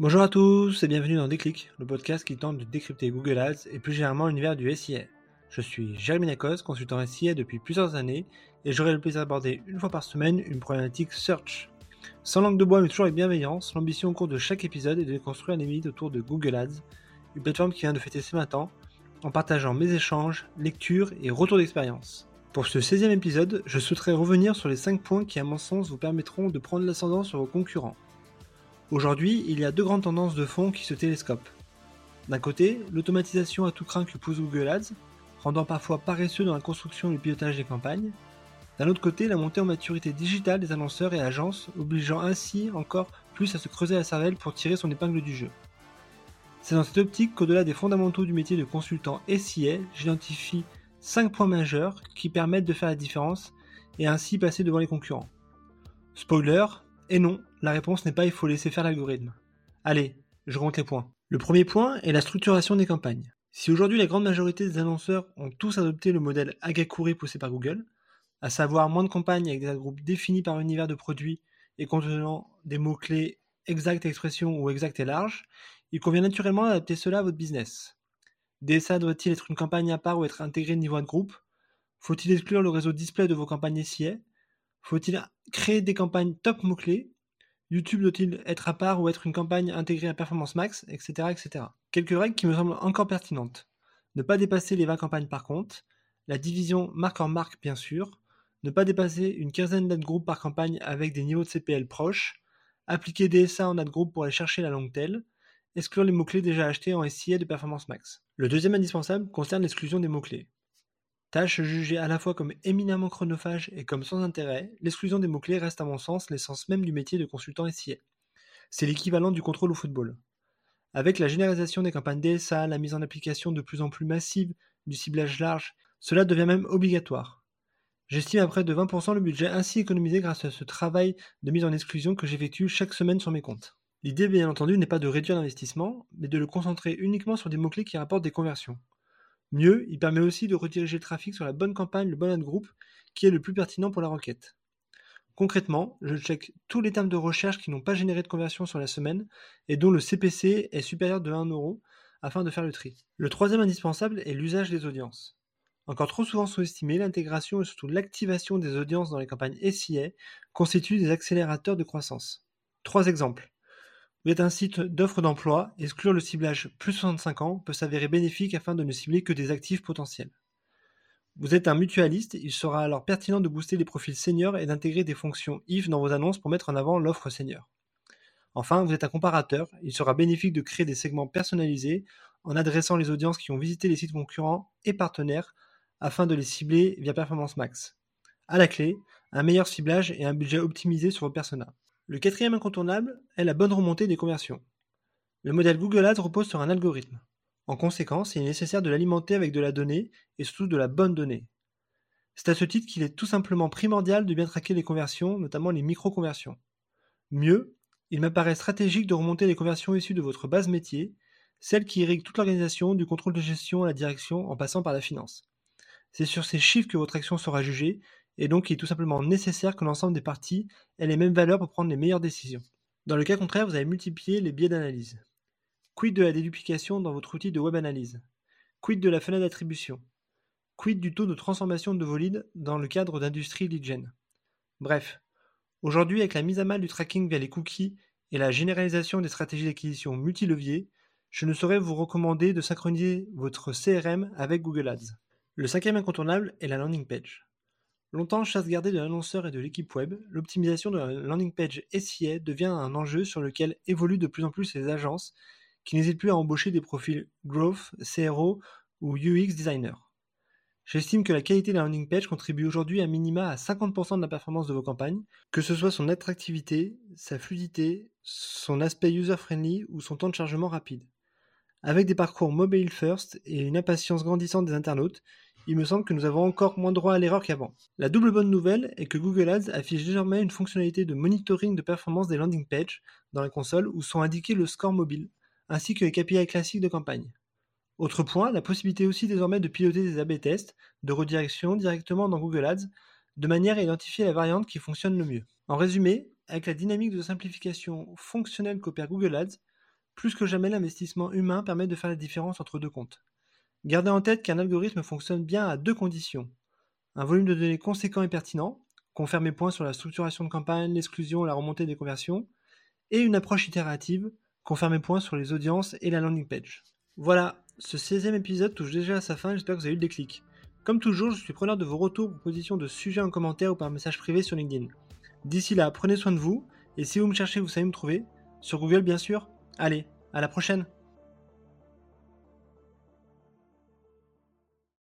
Bonjour à tous et bienvenue dans Déclic, le podcast qui tente de décrypter Google Ads et plus généralement l'univers du SIA. Je suis Jérémy Nakos, consultant SIA depuis plusieurs années et j'aurai le plaisir d'aborder une fois par semaine une problématique search. Sans langue de bois mais toujours avec bienveillance, l'ambition au cours de chaque épisode est de construire un mythes autour de Google Ads, une plateforme qui vient de fêter ses 20 ans, en partageant mes échanges, lectures et retours d'expérience. Pour ce 16e épisode, je souhaiterais revenir sur les 5 points qui à mon sens vous permettront de prendre l'ascendant sur vos concurrents. Aujourd'hui, il y a deux grandes tendances de fond qui se télescopent. D'un côté, l'automatisation à tout craint que pousse Google Ads, rendant parfois paresseux dans la construction et le pilotage des campagnes. D'un autre côté, la montée en maturité digitale des annonceurs et agences, obligeant ainsi encore plus à se creuser la cervelle pour tirer son épingle du jeu. C'est dans cette optique qu'au-delà des fondamentaux du métier de consultant SIA, j'identifie 5 points majeurs qui permettent de faire la différence et ainsi passer devant les concurrents. Spoiler, et non, la réponse n'est pas il faut laisser faire l'algorithme. Allez, je rentre les points. Le premier point est la structuration des campagnes. Si aujourd'hui la grande majorité des annonceurs ont tous adopté le modèle Agakuri poussé par Google, à savoir moins de campagnes avec des groupes définis par univers de produits et contenant des mots-clés exact expression ou exact et large, il convient naturellement d'adapter cela à votre business. DSA doit-il être une campagne à part ou être intégré niveau de groupe? Faut-il exclure le réseau display de vos campagnes SIA Faut-il créer des campagnes top mots-clés? YouTube doit-il être à part ou être une campagne intégrée à Performance Max, etc., etc. Quelques règles qui me semblent encore pertinentes. Ne pas dépasser les 20 campagnes par compte, la division marque en marque bien sûr, ne pas dépasser une quinzaine d'ad group par campagne avec des niveaux de CPL proches, appliquer DSA en ad group pour aller chercher la longue tail, exclure les mots-clés déjà achetés en SIA de Performance Max. Le deuxième indispensable concerne l'exclusion des mots-clés. Tâche jugée à la fois comme éminemment chronophage et comme sans intérêt, l'exclusion des mots-clés reste à mon sens l'essence même du métier de consultant SIA. C'est l'équivalent du contrôle au football. Avec la généralisation des campagnes DSA, la mise en application de plus en plus massive du ciblage large, cela devient même obligatoire. J'estime à près de 20% le budget ainsi économisé grâce à ce travail de mise en exclusion que j'effectue chaque semaine sur mes comptes. L'idée, bien entendu, n'est pas de réduire l'investissement, mais de le concentrer uniquement sur des mots-clés qui rapportent des conversions. Mieux, il permet aussi de rediriger le trafic sur la bonne campagne, le bon ad group, qui est le plus pertinent pour la requête. Concrètement, je check tous les termes de recherche qui n'ont pas généré de conversion sur la semaine et dont le CPC est supérieur de 1 euro afin de faire le tri. Le troisième indispensable est l'usage des audiences. Encore trop souvent sous-estimé, l'intégration et surtout l'activation des audiences dans les campagnes SIA constituent des accélérateurs de croissance. Trois exemples. Vous êtes un site d'offres d'emploi, exclure le ciblage plus 65 ans peut s'avérer bénéfique afin de ne cibler que des actifs potentiels. Vous êtes un mutualiste, il sera alors pertinent de booster les profils seniors et d'intégrer des fonctions IF dans vos annonces pour mettre en avant l'offre senior. Enfin, vous êtes un comparateur, il sera bénéfique de créer des segments personnalisés en adressant les audiences qui ont visité les sites concurrents et partenaires afin de les cibler via Performance Max. À la clé, un meilleur ciblage et un budget optimisé sur vos personas. Le quatrième incontournable est la bonne remontée des conversions. Le modèle Google Ads repose sur un algorithme. En conséquence, il est nécessaire de l'alimenter avec de la donnée et surtout de la bonne donnée. C'est à ce titre qu'il est tout simplement primordial de bien traquer les conversions, notamment les micro-conversions. Mieux, il m'apparaît stratégique de remonter les conversions issues de votre base métier, celles qui irriguent toute l'organisation, du contrôle de gestion à la direction en passant par la finance. C'est sur ces chiffres que votre action sera jugée et donc il est tout simplement nécessaire que l'ensemble des parties aient les mêmes valeurs pour prendre les meilleures décisions. Dans le cas contraire, vous allez multiplier les biais d'analyse. Quid de la déduplication dans votre outil de web analyse? Quid de la fenêtre d'attribution? Quid du taux de transformation de vos leads dans le cadre d'industrie lead gen? Bref, aujourd'hui avec la mise à mal du tracking via les cookies et la généralisation des stratégies d'acquisition multilevier, je ne saurais vous recommander de synchroniser votre CRM avec Google Ads. Le cinquième incontournable est la landing page. Longtemps chasse gardée de l'annonceur et de l'équipe web, l'optimisation de la landing page SIA devient un enjeu sur lequel évoluent de plus en plus les agences qui n'hésitent plus à embaucher des profils growth, CRO ou UX designer. J'estime que la qualité de la landing page contribue aujourd'hui à minima à 50% de la performance de vos campagnes, que ce soit son attractivité, sa fluidité, son aspect user-friendly ou son temps de chargement rapide. Avec des parcours mobile first et une impatience grandissante des internautes, il me semble que nous avons encore moins droit à l'erreur qu'avant. La double bonne nouvelle est que Google Ads affiche désormais une fonctionnalité de monitoring de performance des landing pages dans la console où sont indiqués le score mobile, ainsi que les KPI classiques de campagne. Autre point, la possibilité aussi désormais de piloter des A-B tests de redirection directement dans Google Ads, de manière à identifier la variante qui fonctionne le mieux. En résumé, avec la dynamique de simplification fonctionnelle qu'opère Google Ads, Plus que jamais, l'investissement humain permet de faire la différence entre deux comptes. Gardez en tête qu'un algorithme fonctionne bien à deux conditions. Un volume de données conséquent et pertinent, qu'on mes points sur la structuration de campagne, l'exclusion, la remontée des conversions, et une approche itérative, qu'on mes points sur les audiences et la landing page. Voilà, ce 16e épisode touche déjà à sa fin, j'espère que vous avez eu le déclic. Comme toujours, je suis preneur de vos retours, propositions de sujets en commentaire ou par message privé sur LinkedIn. D'ici là, prenez soin de vous, et si vous me cherchez, vous savez me trouver, sur Google bien sûr. Allez, à la prochaine